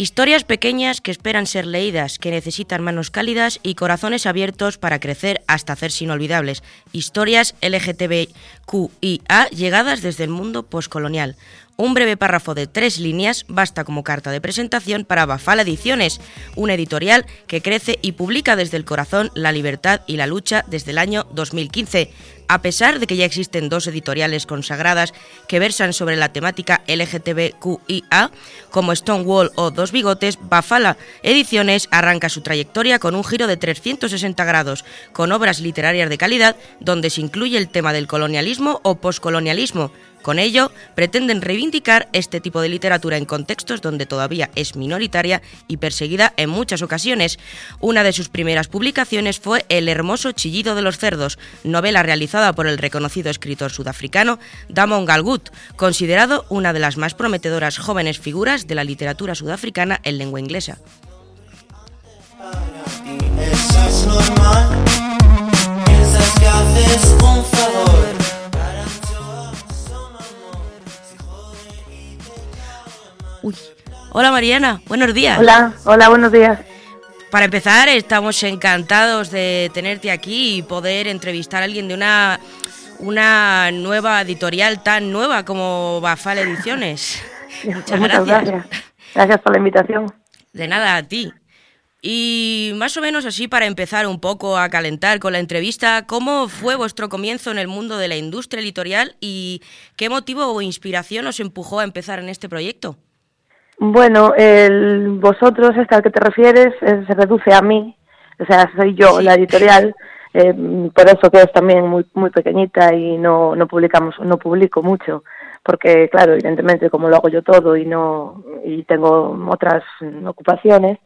Historias pequeñas que esperan ser leídas, que necesitan manos cálidas y corazones abiertos para crecer hasta hacerse inolvidables. Historias LGTBQIA llegadas desde el mundo postcolonial. Un breve párrafo de tres líneas basta como carta de presentación para Bafala Ediciones, una editorial que crece y publica desde el corazón la libertad y la lucha desde el año 2015 a pesar de que ya existen dos editoriales consagradas que versan sobre la temática LGTBQIA, como Stonewall o Dos Bigotes, Bafala Ediciones arranca su trayectoria con un giro de 360 grados, con obras literarias de calidad donde se incluye el tema del colonialismo o poscolonialismo, con ello, pretenden reivindicar este tipo de literatura en contextos donde todavía es minoritaria y perseguida en muchas ocasiones. Una de sus primeras publicaciones fue El hermoso chillido de los cerdos, novela realizada por el reconocido escritor sudafricano Damon Galgut, considerado una de las más prometedoras jóvenes figuras de la literatura sudafricana en lengua inglesa. Hola Mariana, buenos días. Hola, hola, buenos días. Para empezar, estamos encantados de tenerte aquí y poder entrevistar a alguien de una, una nueva editorial tan nueva como Bafal Ediciones. Muchas, gracias. gracias. Gracias por la invitación. De nada, a ti. Y más o menos así para empezar un poco a calentar con la entrevista, ¿cómo fue vuestro comienzo en el mundo de la industria editorial y qué motivo o inspiración os empujó a empezar en este proyecto? Bueno, el, vosotros, esta al que te refieres, se reduce a mí, o sea, soy yo, la editorial, eh, por eso que es también muy, muy pequeñita y no, no publicamos, no publico mucho, porque claro, evidentemente como lo hago yo todo y no, y tengo otras ocupaciones,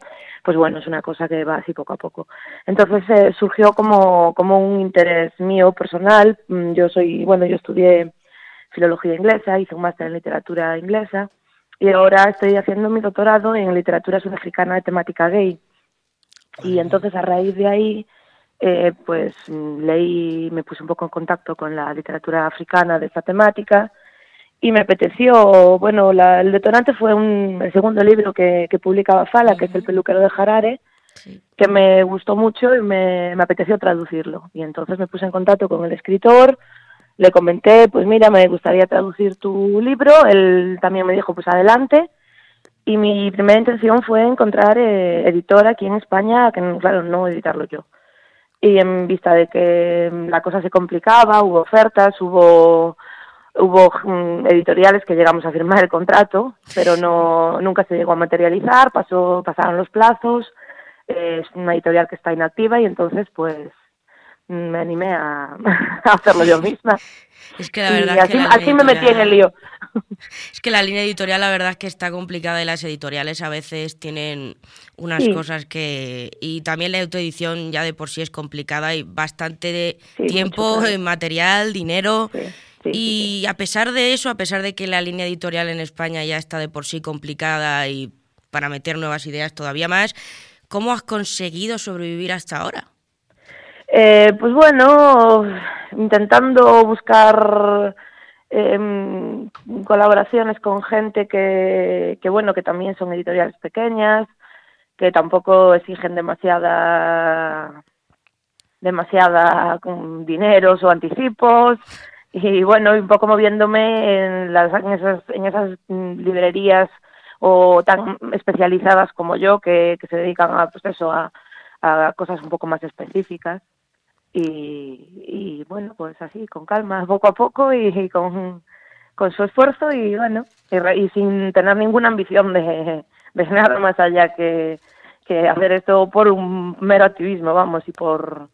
pues bueno, es una cosa que va así poco a poco. Entonces eh, surgió como, como un interés mío personal, mm, yo soy, bueno, yo estudié filología inglesa, hice un máster en literatura inglesa, y ahora estoy haciendo mi doctorado en literatura sudafricana de temática gay. Y entonces a raíz de ahí, eh, pues leí, me puse un poco en contacto con la literatura africana de esta temática y me apeteció, bueno, el detonante fue un, el segundo libro que, que publicaba Fala, que es El peluquero de Harare, que me gustó mucho y me, me apeteció traducirlo. Y entonces me puse en contacto con el escritor, le comenté, pues mira, me gustaría traducir tu libro, él también me dijo, pues adelante, y mi primera intención fue encontrar eh, editor aquí en España, que claro, no editarlo yo. Y en vista de que la cosa se complicaba, hubo ofertas, hubo hubo mm, editoriales que llegamos a firmar el contrato, pero no nunca se llegó a materializar, pasó pasaron los plazos, es una editorial que está inactiva y entonces pues me animé a, hacerlo yo misma. Es que la verdad así, así me metí en el lío. Es que la línea editorial la verdad es que está complicada y las editoriales a veces tienen unas cosas que... Y también la autoedición ya de por sí es complicada y bastante de tiempo, material, dinero... y a pesar de eso, a pesar de que la línea editorial en España ya está de por sí complicada y para meter nuevas ideas todavía más, ¿cómo has conseguido sobrevivir hasta ahora? Eh, pues bueno, intentando buscar eh, colaboraciones con gente que, bueno, que también son editoriales pequeñas, que tampoco exigen demasiada demasiada dineros o anticipos. Y bueno, un poco moviéndome en, las, en, esas, en esas librerías o tan especializadas como yo que, que se dedican a, pues eso, a cosas un poco más específicas y, bueno, pues así, con calma, poco a poco y, con, con, su esfuerzo y bueno, y, sin tener ninguna ambición de, de nada más allá que, que hacer esto por un mero activismo, vamos, y por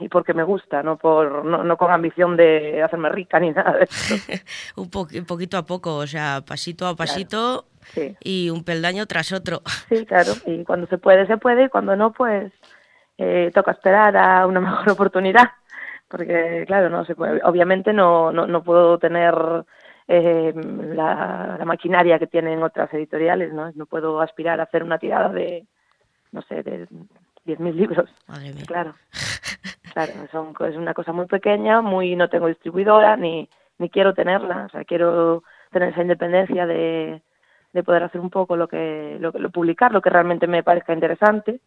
y porque me gusta, no por no, no con ambición de hacerme rica ni nada de eso. un, poquito a poco, o sea, pasito a pasito y un peldaño tras otro. Sí, claro, y cuando se puede, se puede, y cuando no, pues eh, toca esperar a una mejor oportunidad, porque claro, no se puede, obviamente no, no, no puedo tener eh, la, maquinaria que tienen otras editoriales, ¿no? No puedo aspirar a hacer una tirada de, no sé, de 10.000 libros. Claro, claro, son, es una cosa muy pequeña, muy no tengo distribuidora ni, ni quiero tenerla, o sea, quiero tener esa independencia de, de poder hacer un poco lo que, lo, lo publicar, lo que realmente me parezca interesante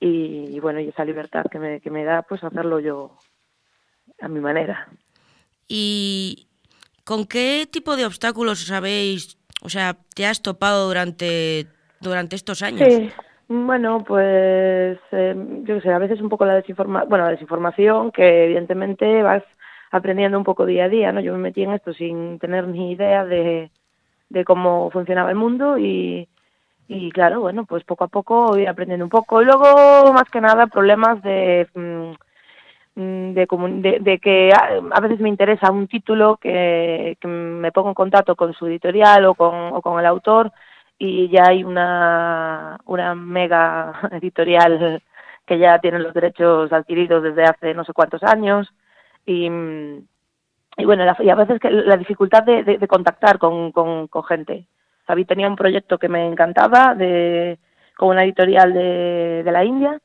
y, bueno, y esa libertad que me, que me da, pues hacerlo yo a mi manera. ¿Y con qué tipo de obstáculos sabéis, o sea, te has topado durante, durante estos años? Sí, bueno, pues eh, yo qué sé, a veces un poco la desinformación, bueno, la desinformación que evidentemente vas aprendiendo un poco día a día, ¿no? Yo me metí en esto sin tener ni idea de, de cómo funcionaba el mundo y, y claro, bueno, pues poco a poco voy aprendiendo un poco. Y luego, más que nada, problemas de, mm, mm, de, de, que a, veces me interesa un título que, me pongo en contacto con su editorial o con, o con el autor y ya hay una, una mega editorial que ya tiene los derechos adquiridos desde hace no sé cuántos años y, y bueno, y a veces que la dificultad de, de, de contactar con, con, con gente. David tenía un proyecto que me encantaba de, con una editorial de, de la India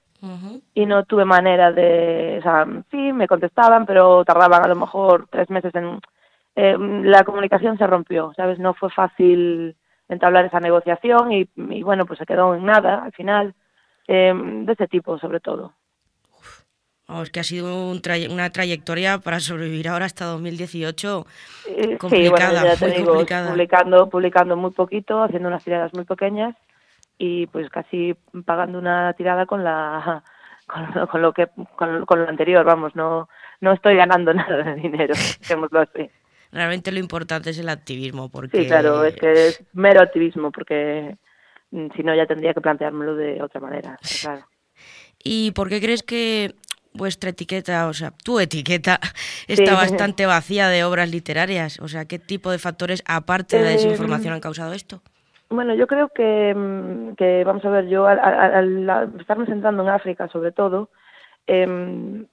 y no tuve manera de, o sea, sí, me contestaban, pero tardaban a lo mejor tres meses en... Eh, la comunicación se rompió, ¿sabes? No fue fácil entablar esa negociación y, y bueno, pues se quedó en nada al final, eh, de ese tipo sobre todo. Vamos, que ha sido un tray- una trayectoria para sobrevivir ahora hasta 2018 Eh, complicada, sí, bueno, ya te muy digo, complicada. publicando, publicando muy poquito, haciendo unas tiradas muy pequeñas y pues casi pagando una tirada con la con, lo- con lo que con, con lo anterior, vamos, no no estoy ganando nada de dinero, dejémoslo así. Realmente lo importante es el activismo, porque Sí, claro, es que es mero activismo porque mm, si no ya tendría que planteármelo de otra manera, claro. ¿Y por qué crees que vuestra etiqueta, o sea, tu etiqueta, está Sí. bastante vacía de obras literarias? O sea, ¿qué tipo de factores, aparte de la Eh, desinformación, han causado esto? Bueno, yo creo que, mm, que vamos a ver, yo al, al- al estarme centrando en África sobre todo, em,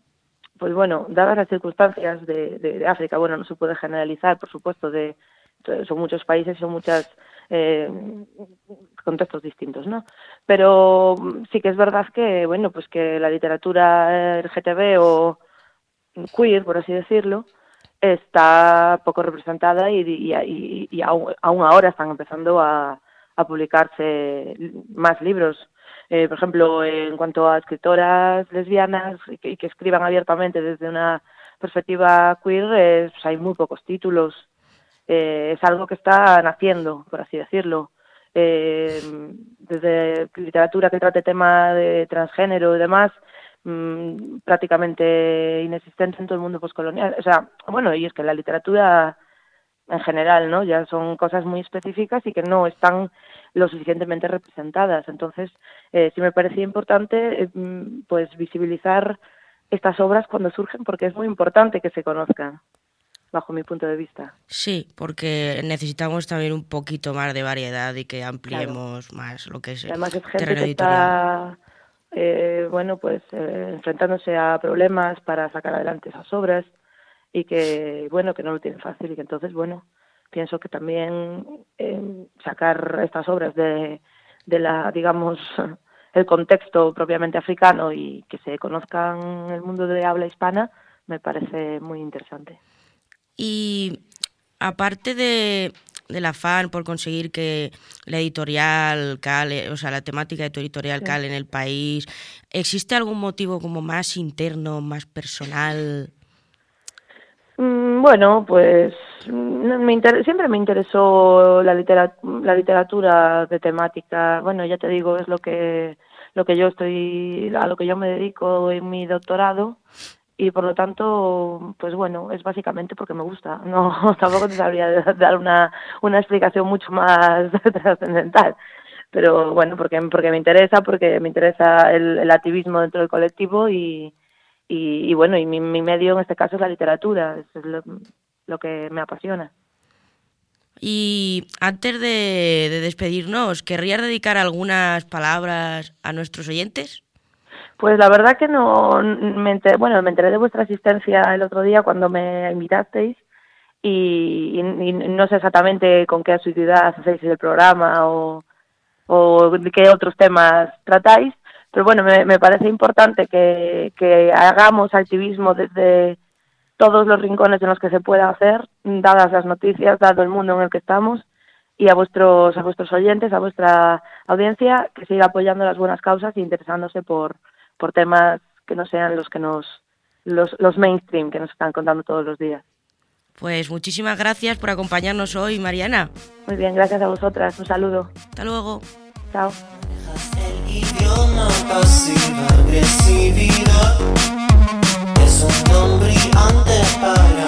pues bueno, dadas las circunstancias de, de- de África, bueno, no se puede generalizar, por supuesto, de son muchos países, son muchas eh, contextos distintos, ¿no? Pero sí que es verdad que, bueno, pues que la literatura LGTB o queer, por así decirlo, está poco representada y, y, y, y aún, ahora están empezando a, a publicarse más libros. Eh, por ejemplo, en cuanto a escritoras lesbianas y que, que escriban abiertamente desde una perspectiva queer, eh, pues hay muy pocos títulos. Eh, es algo que está naciendo, por así decirlo. Eh, desde literatura que trate tema de transgénero y demás, mmm, prácticamente inexistente en todo el mundo postcolonial. O sea, bueno, y es que la literatura en general, ¿no? Ya son cosas muy específicas y que no están lo suficientemente representadas. Entonces, eh, sí me parecía importante, eh, pues, visibilizar estas obras cuando surgen porque es muy importante que se conozcan bajo mi punto de vista. Sí, porque necesitamos también un poquito más de variedad y que ampliemos claro. más lo que es Además es gente que está, eh, bueno, pues eh, enfrentándose a problemas para sacar adelante esas obras y que, bueno, que no lo tienen fácil y que entonces, bueno, pienso que también eh, sacar estas obras de, de la, digamos, el contexto propiamente africano y que se conozcan el mundo de habla hispana me parece muy interesante. Y aparte de, del afán por conseguir que la editorial cale, o sea, la temática de tu editorial sí. cale en el país, ¿existe algún motivo como más interno, más personal? Mm, bueno, pues me siempre me interesó la, litera la literatura de temática. Bueno, ya te digo, es lo que lo que yo estoy a lo que yo me dedico en mi doctorado y por lo tanto, pues bueno, es básicamente porque me gusta. No, tampoco te sabría dar una, una explicación mucho más trascendental. Pero bueno, porque, porque me interesa, porque me interesa el, el activismo dentro del colectivo y, y, bueno, y mi, mi, medio en este caso es la literatura, es lo, lo que me apasiona. Y antes de, de despedirnos, ¿querrías dedicar algunas palabras a nuestros oyentes? Pues la verdad que no, me enteré, bueno, me enteré de vuestra asistencia el otro día cuando me invitasteis y, y, no sé exactamente con qué asiduidad hacéis el programa o, o qué otros temas tratáis, pero bueno, me, me parece importante que, que, hagamos activismo desde todos los rincones en los que se pueda hacer, dadas las noticias, dado el mundo en el que estamos, y a vuestros, a vuestros oyentes, a vuestra audiencia, que siga apoyando las buenas causas e interesándose por, por temas que no sean los que nos los, los mainstream que nos están contando todos los días. Pues muchísimas gracias por acompañarnos hoy, Mariana. Muy bien, gracias a vosotras. Un saludo. Hasta luego. Chao. Es un nombre antes para